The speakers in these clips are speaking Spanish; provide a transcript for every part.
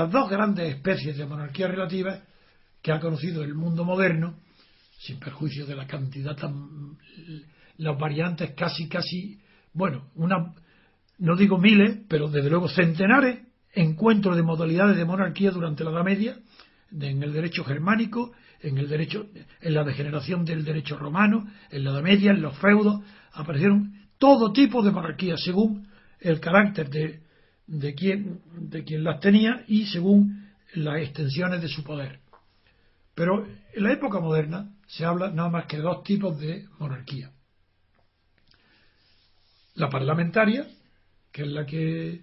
Las dos grandes especies de monarquía relativa que ha conocido el mundo moderno, sin perjuicio de la cantidad las variantes casi, casi. bueno, una. no digo miles, pero desde luego centenares encuentros de modalidades de monarquía durante la Edad Media, en el derecho germánico, en el derecho, en la degeneración del derecho romano, en la Edad Media, en los feudos, aparecieron todo tipo de monarquías según el carácter de, de quien, de quien las tenía y según las extensiones de su poder. Pero en la época moderna se habla nada más que de dos tipos de monarquía. La parlamentaria, que es la que,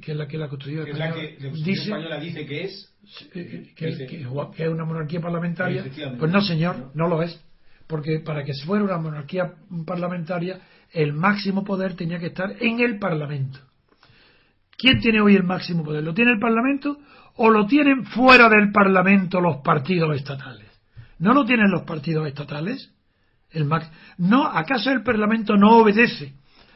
que es la que la Constitución Que es la que la Constitución dice, española dice que es. eh, que, que- es una monarquía parlamentaria. Pues no, señor, no lo es. Porque para que fuera una monarquía parlamentaria, el máximo poder tenía que estar en el Parlamento. ¿Quién tiene hoy el máximo poder? ¿Lo tiene el Parlamento o lo tienen fuera del Parlamento los partidos estatales? ¿No lo tienen los partidos estatales? El max- ¿No, ¿Acaso el Parlamento no obedece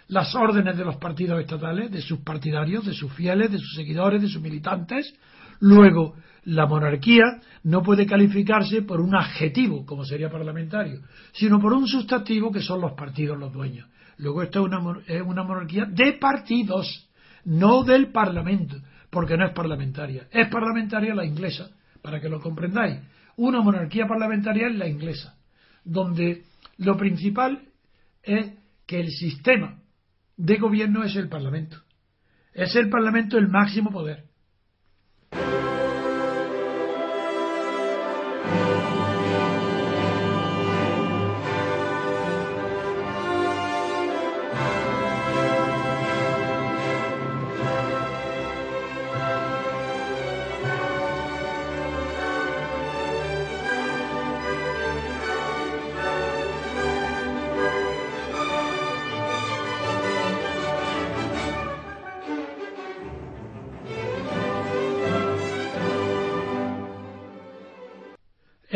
las órdenes de los partidos estatales, de sus partidarios, de sus fieles, de sus seguidores, de sus militantes? Luego, la monarquía no puede calificarse por un adjetivo, como sería parlamentario, sino por un sustantivo que son los partidos los dueños. Luego, esto es una, es una monarquía de partidos, no del Parlamento, porque no es parlamentaria. Es parlamentaria la inglesa, para que lo comprendáis. Una monarquía parlamentaria es la inglesa, donde lo principal es que el sistema de gobierno es el Parlamento. Es el Parlamento el máximo poder.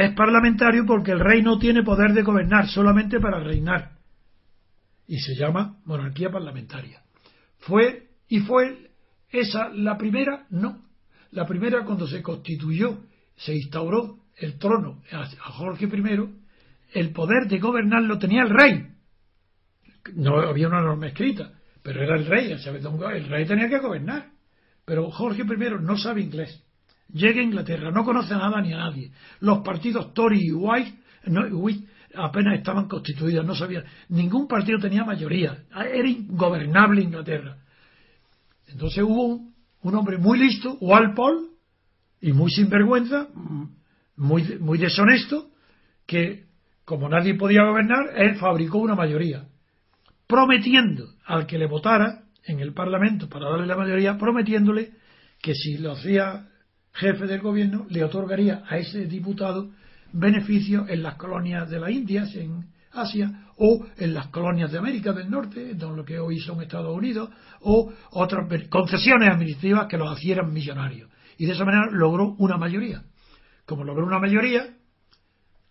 Es parlamentario porque el rey no tiene poder de gobernar, solamente para reinar. Y se llama monarquía parlamentaria. Fue, y fue esa la primera, no. La primera cuando se constituyó, se instauró el trono a Jorge I, el poder de gobernar lo tenía el rey. No había una norma escrita, pero era el rey, el rey tenía que gobernar. Pero Jorge I no sabe inglés. Llega a Inglaterra, no conoce a nada ni a nadie. Los partidos Tory y White, no, apenas estaban constituidos, no sabían. Ningún partido tenía mayoría. Era ingobernable Inglaterra. Entonces hubo un, un hombre muy listo, Walpole, y muy sinvergüenza, muy, muy deshonesto, que como nadie podía gobernar, él fabricó una mayoría, prometiendo al que le votara en el Parlamento para darle la mayoría, prometiéndole que si lo hacía jefe del gobierno, le otorgaría a ese diputado beneficios en las colonias de las Indias, en Asia, o en las colonias de América del Norte, en lo que hoy son Estados Unidos, o otras concesiones administrativas que los hicieran millonarios. Y de esa manera logró una mayoría. Como logró una mayoría,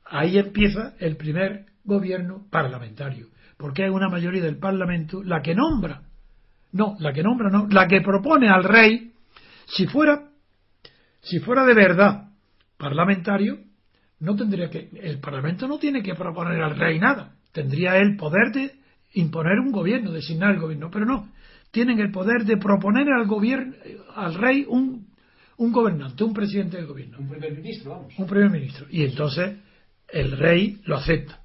ahí empieza el primer gobierno parlamentario, porque es una mayoría del Parlamento la que nombra, no, la que nombra no, la que propone al rey, si fuera, si fuera de verdad parlamentario, no tendría que, el Parlamento no tiene que proponer al rey nada, tendría el poder de imponer un gobierno, designar el gobierno, pero no, tienen el poder de proponer al gobierno, al rey un, un gobernante, un presidente del gobierno. Un primer ministro, vamos. Un primer ministro. Y entonces el rey lo acepta.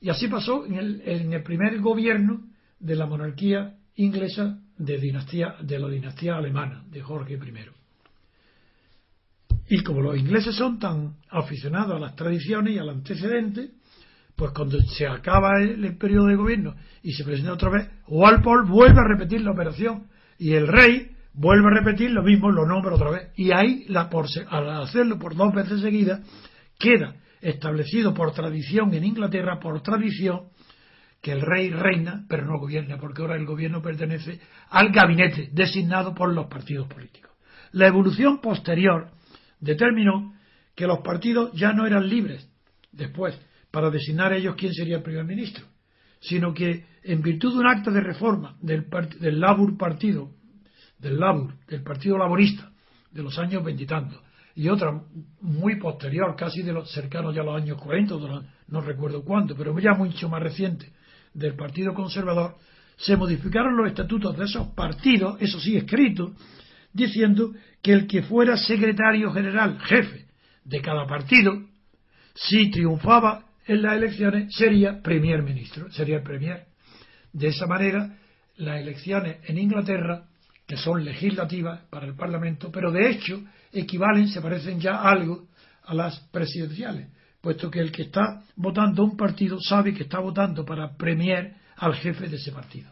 Y así pasó en el, en el primer gobierno de la monarquía inglesa de, dinastía, de la dinastía alemana, de Jorge I. Y como los ingleses son tan aficionados a las tradiciones y al antecedente, pues cuando se acaba el, periodo de gobierno y se presenta otra vez, Walpole vuelve a repetir la operación y el rey vuelve a repetir lo mismo, lo nombra otra vez. Y ahí, la, por, al hacerlo por dos veces seguidas, queda establecido por tradición en Inglaterra, por tradición, que el rey reina, pero no gobierna, porque ahora el gobierno pertenece al gabinete designado por los partidos políticos. La evolución posterior determinó que los partidos ya no eran libres después para designar ellos quién sería el primer ministro, sino que en virtud de un acto de reforma del, del Partido, del Labour, del Partido Laborista, de los años veintitantos, y otra muy posterior, casi de los cercanos ya a los años 40, no recuerdo cuándo, pero ya mucho más reciente, del Partido Conservador, se modificaron los estatutos de esos partidos, eso sí escrito, diciendo que el que fuera secretario general, jefe de cada partido, si triunfaba en las elecciones, sería primer ministro, sería el premier. De esa manera, las elecciones en Inglaterra, que son legislativas para el Parlamento, pero de hecho equivalen, se parecen ya algo a las presidenciales, puesto que el que está votando un partido sabe que está votando para premier al jefe de ese partido.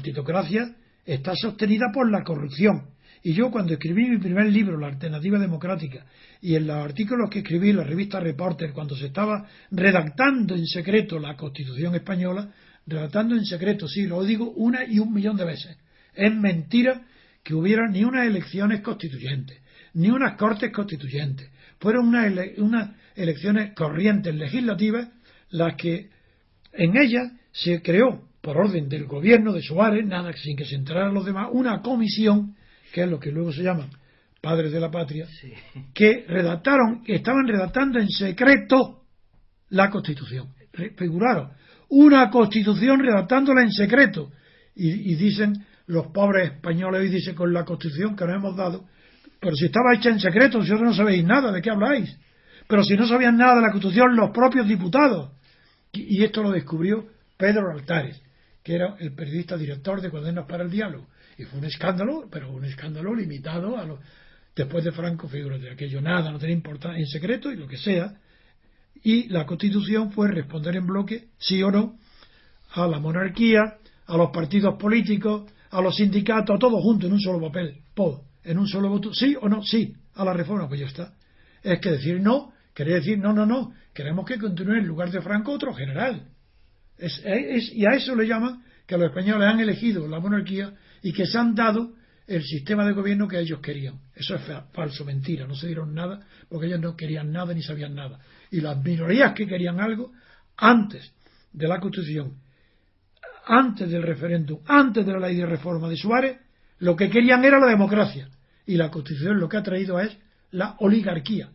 Partitocracia está sostenida por la corrupción. Y yo cuando escribí mi primer libro, La Alternativa Democrática, y en los artículos que escribí en la revista Reporter, cuando se estaba redactando en secreto la Constitución española, redactando en secreto, sí, lo digo una y un millón de veces, es mentira que hubiera ni unas elecciones constituyentes, ni unas cortes constituyentes. Fueron unas, unas elecciones corrientes legislativas las que en ellas se creó por orden del gobierno de Suárez, nada sin que se enteraran los demás, una comisión, que es lo que luego se llama padres de la patria, que redactaron, que estaban redactando en secreto la Constitución. Figuraron, una Constitución redactándola en secreto. Y, dicen los pobres españoles, y dicen con la Constitución que nos hemos dado, pero si estaba hecha en secreto, vosotros no sabéis nada, ¿de qué habláis? Pero si no sabían nada de la Constitución, los propios diputados. y esto lo descubrió Pedro Altares que era el periodista director de Cuadernos para el Diálogo. Y fue un escándalo, pero un escándalo limitado a lo. Después de Franco, de aquello nada, no tenía importancia, en secreto y lo que sea. Y la Constitución fue responder en bloque, sí o no, a la monarquía, a los partidos políticos, a los sindicatos, a todos juntos en un solo papel, todo, en un solo voto, sí o no, sí, a la reforma, pues ya está. Es que decir no, quería decir no, no, no, queremos que continúe en lugar de Franco otro general y a eso le llaman que los españoles han elegido la monarquía y que se han dado el sistema de gobierno que ellos querían. Eso es falso, mentira. No se dieron nada porque ellos no querían nada ni sabían nada. Y las minorías que querían algo, antes de la Constitución, antes del referéndum, antes de la ley de reforma de Suárez, lo que querían era la democracia. Y la Constitución lo que ha traído es la oligarquía.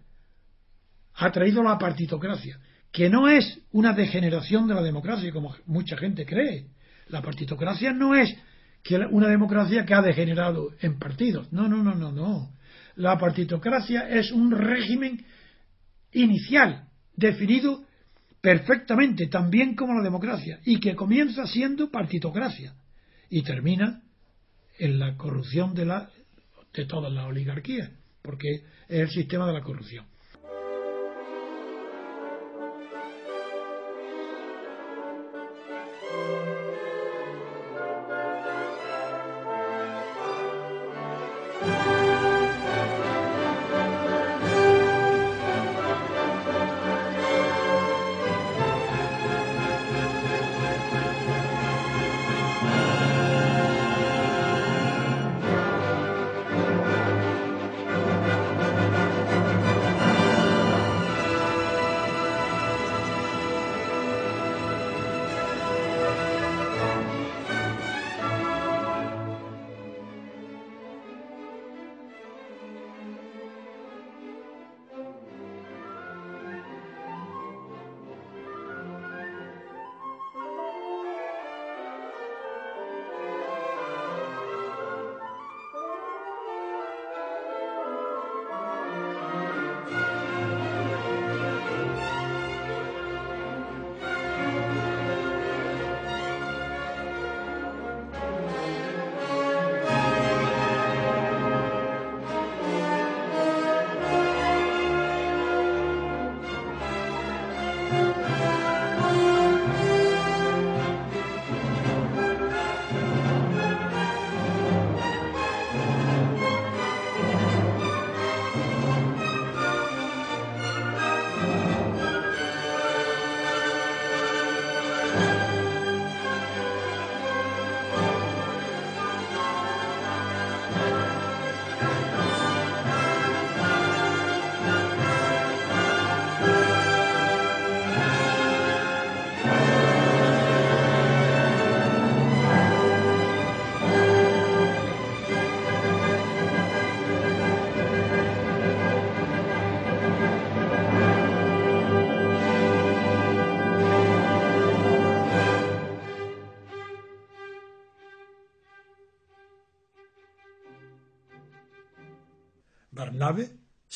Ha traído la partitocracia que no es una degeneración de la democracia, como mucha gente cree. La partitocracia no es que una democracia que ha degenerado en partidos. No, no, no, no, no. La partitocracia es un régimen inicial, definido perfectamente, también como la democracia, y que comienza siendo partitocracia y termina en la corrupción de, la, de todas las oligarquías, porque es el sistema de la corrupción.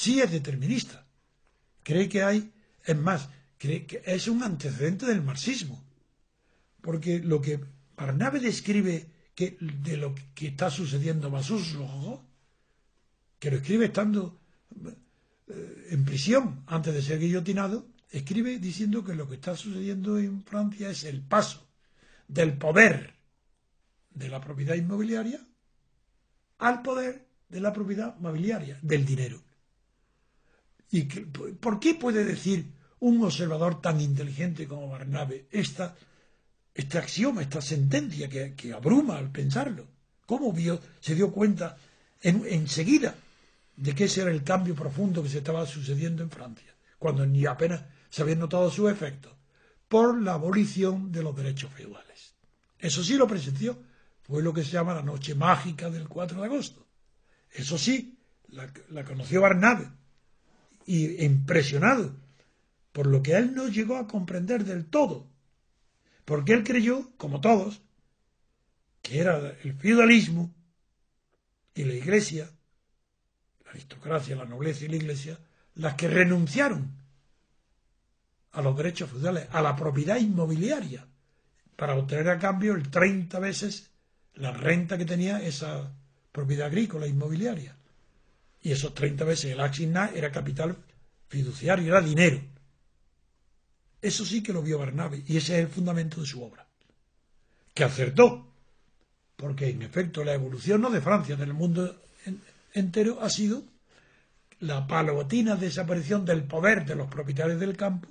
Sí es determinista. Cree que hay, es más, cree que es un antecedente del marxismo. Porque lo que Barnabe describe que, de lo que está sucediendo a sus ojos, que lo escribe estando eh, en prisión antes de ser guillotinado, escribe diciendo que lo que está sucediendo en Francia es el paso del poder de la propiedad inmobiliaria al poder de la propiedad mobiliaria, del dinero. ¿Y por qué puede decir un observador tan inteligente como Barnabe esta, este axioma, esta sentencia que, abruma al pensarlo? ¿Cómo vio, se dio cuenta enseguida de que ese era el cambio profundo que se estaba sucediendo en Francia, cuando ni apenas se habían notado sus efectos, por la abolición de los derechos feudales. Eso sí lo presenció, fue lo que se llama la noche mágica del 4 de agosto. Eso sí, la, conoció Barnabe, y impresionado por lo que él no llegó a comprender del todo, porque él creyó, como todos, que era el feudalismo y la iglesia la aristocracia, la nobleza y la iglesia, las que renunciaron a los derechos feudales, a la propiedad inmobiliaria, para obtener a cambio el 30 veces la renta que tenía esa propiedad agrícola inmobiliaria. Y esos 30 veces el asignar era capital fiduciario, era dinero. Eso sí que lo vio Barnabe, y ese es el fundamento de su obra. Que acertó, porque en efecto la evolución no de Francia, del mundo entero ha sido la palatina desaparición del poder de los propietarios del campo,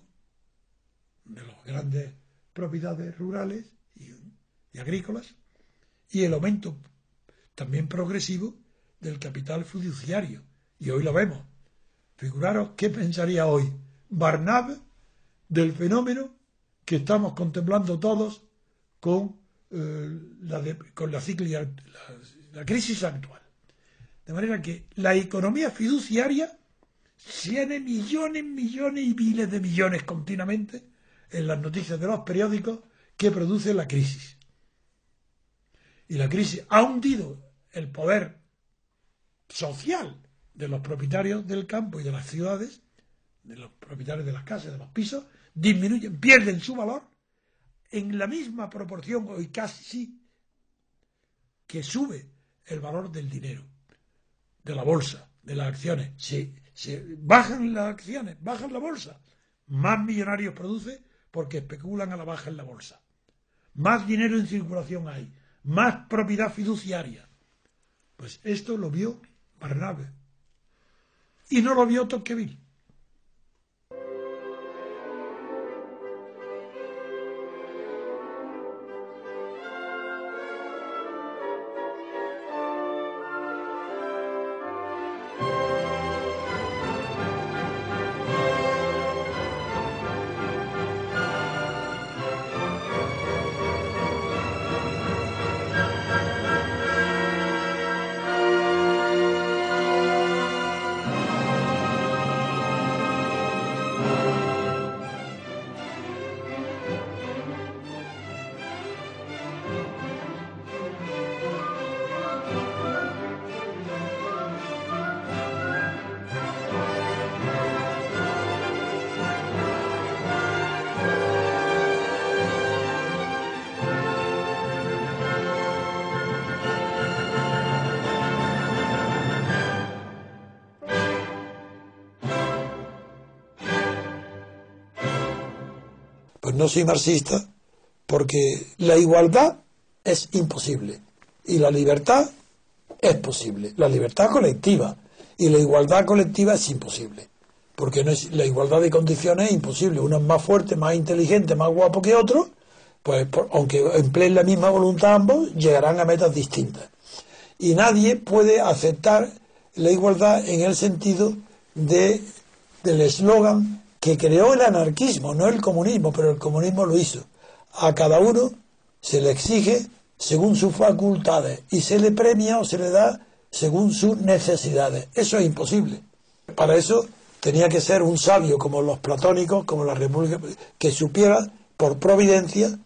de las grandes propiedades rurales y, agrícolas, y el aumento también progresivo del capital fiduciario. Y hoy lo vemos. Figuraros qué pensaría hoy Barnab del fenómeno que estamos contemplando todos con, eh, la, con la, la crisis actual. De manera que la economía fiduciaria tiene millones, millones y miles de millones continuamente en las noticias de los periódicos que produce la crisis. Y la crisis ha hundido el poder social de los propietarios del campo y de las ciudades, de los propietarios de las casas, de los pisos, disminuyen, pierden su valor en la misma proporción, hoy casi que sube el valor del dinero de la bolsa, de las acciones. Si, bajan las acciones, bajan la bolsa, más millonarios produce porque especulan a la baja en la bolsa. Más dinero en circulación hay, más propiedad fiduciaria. Pues esto lo vio Barnabe. Y no lo vio Tocqueville. No soy marxista porque la igualdad es imposible y la libertad es posible. La libertad colectiva y la igualdad colectiva es imposible. Porque no es, la igualdad de condiciones es imposible. Uno es más fuerte, más inteligente, más guapo que otro, pues aunque empleen la misma voluntad ambos, llegarán a metas distintas. Y nadie puede aceptar la igualdad en el sentido de, del eslogan que creó el anarquismo, no el comunismo, pero el comunismo lo hizo. A cada uno se le exige según sus facultades y se le premia o se le da según sus necesidades. Eso es imposible. Para eso tenía que ser un sabio como los platónicos, como la República, que supiera por providencia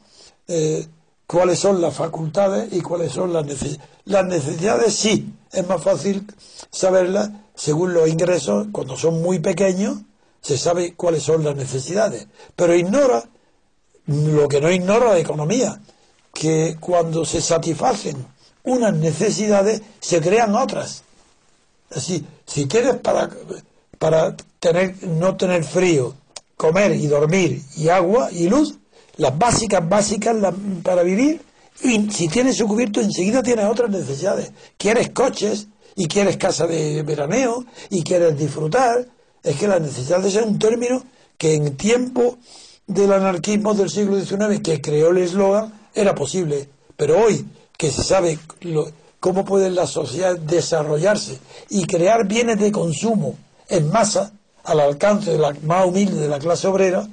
eh, cuáles son las facultades y cuáles son las necesidades. Las necesidades sí, es más fácil saberlas según los ingresos, cuando son muy pequeños, se sabe cuáles son las necesidades, pero ignora lo que no ignora la economía, que cuando se satisfacen unas necesidades, se crean otras. Así, si quieres para, para tener, no tener frío, comer y dormir y agua y luz, las básicas, básicas para vivir, y si tienes su cubierto, enseguida tienes otras necesidades. Quieres coches y quieres casa de veraneo y quieres disfrutar. Es que las necesidades es un término que en tiempo del anarquismo del siglo XIX, que creó el eslogan, era posible. Pero hoy, que se sabe cómo puede la sociedad desarrollarse y crear bienes de consumo en masa al alcance de la más humilde de la clase obrera,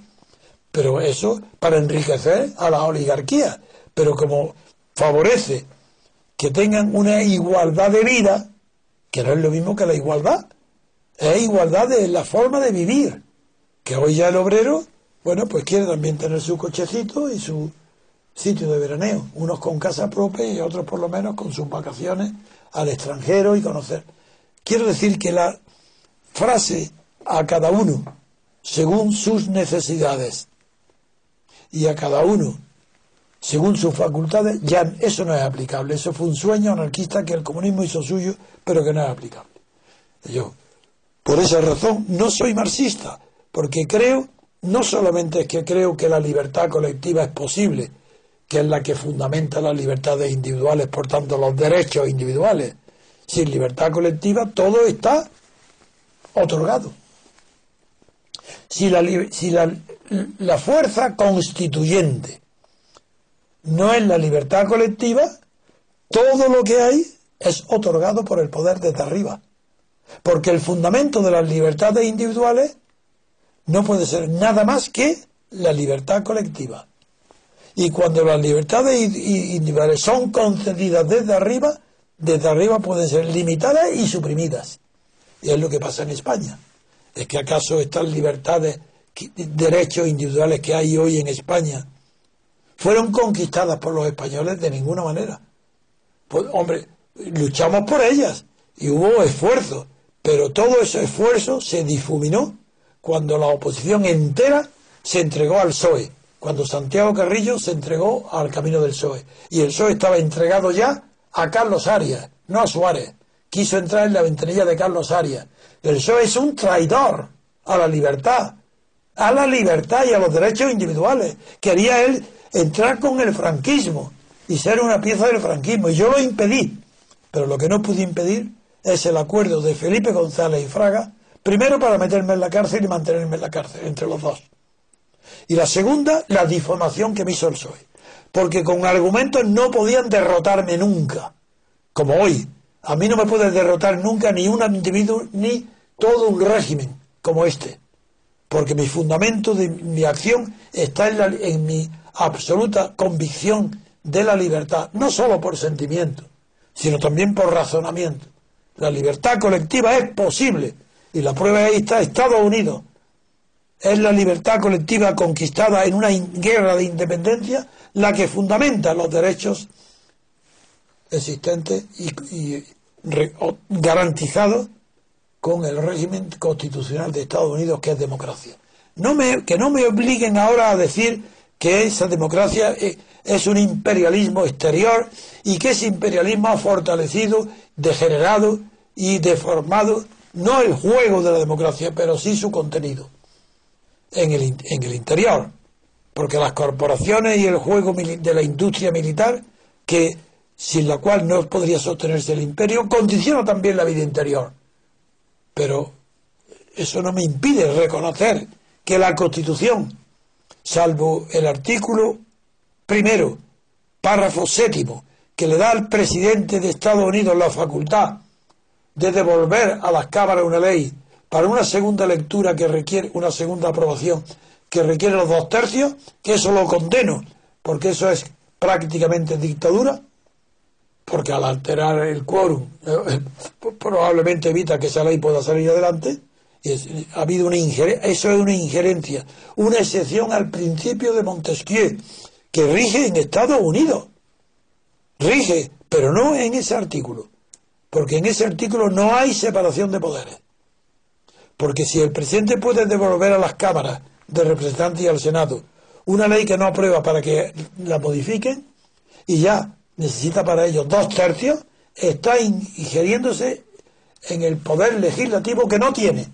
pero eso para enriquecer a la oligarquía. Pero como favorece que tengan una igualdad de vida, que no es lo mismo que la igualdad, es igualdad de la forma de vivir, que hoy ya el obrero, bueno, pues quiere también tener su cochecito y su sitio de veraneo, unos con casa propia y otros por lo menos con sus vacaciones al extranjero y conocer. Quiero decir que la frase a cada uno según sus necesidades y a cada uno según sus facultades, ya eso no es aplicable. Eso fue un sueño anarquista que el comunismo hizo suyo, pero que no es aplicable. Yo, por esa razón, no soy marxista, porque creo, no solamente es que creo que la libertad colectiva es posible, que es la que fundamenta las libertades individuales, por tanto los derechos individuales. Sin libertad colectiva todo está otorgado. Si la, si la, la fuerza constituyente no es la libertad colectiva, todo lo que hay es otorgado por el poder desde arriba. Porque el fundamento de las libertades individuales no puede ser nada más que la libertad colectiva. Y cuando las libertades individuales son concedidas desde arriba, desde arriba pueden ser limitadas y suprimidas. Y es lo que pasa en España. ¿Es que acaso estas libertades, derechos individuales que hay hoy en España, fueron conquistadas por los españoles de ninguna manera? Pues, hombre, luchamos por ellas y hubo esfuerzo, pero todo ese esfuerzo se difuminó cuando la oposición entera se entregó al PSOE cuando Santiago Carrillo se entregó al camino del PSOE. Y el PSOE estaba entregado ya a Carlos Arias, no a Suárez. Quiso entrar en la ventanilla de Carlos Arias. El PSOE es un traidor a la libertad, a la libertad y a los derechos individuales. Quería él entrar con el franquismo y ser una pieza del franquismo. Y yo lo impedí. Pero lo que no pude impedir es el acuerdo de Felipe González y Fraga, primero para meterme en la cárcel y mantenerme en la cárcel, entre los dos. Y la segunda, la difamación que me hizo el PSOE. Porque con argumentos no podían derrotarme nunca. Como hoy. A mí no me puede derrotar nunca ni un individuo ni todo un régimen como este. Porque mi fundamento de mi acción está en, en mi absoluta convicción de la libertad. No solo por sentimiento, sino también por razonamiento. La libertad colectiva es posible. Y la prueba ahí está Estados Unidos es la libertad colectiva conquistada en una guerra de independencia la que fundamenta los derechos existentes y, garantizados con el régimen constitucional de Estados Unidos que es democracia. No me, que no me obliguen ahora a decir que esa democracia es, es un imperialismo exterior y que ese imperialismo ha fortalecido, degenerado y deformado no el juego de la democracia, pero sí su contenido en el, en el interior, porque las corporaciones y el juego de la industria militar, que sin la cual no podría sostenerse el imperio, condiciona también la vida interior. Pero eso no me impide reconocer que la Constitución, salvo el artículo primero, párrafo séptimo, que le da al presidente de Estados Unidos la facultad de devolver a las cámaras una ley para una segunda lectura que requiere, una segunda aprobación que requiere los dos tercios, que eso lo condeno, porque eso es prácticamente dictadura, porque al alterar el quórum eh, probablemente evita que esa ley pueda salir adelante. Y ha habido una injerencia, eso es una injerencia, una excepción al principio de Montesquieu, que rige en Estados Unidos. Rige, pero no en ese artículo. Porque en ese artículo no hay separación de poderes. Porque si el presidente puede devolver a las cámaras de representantes y al Senado una ley que no aprueba para que la modifiquen y ya necesita para ello dos tercios, está ingiriéndose en el poder legislativo que no tiene.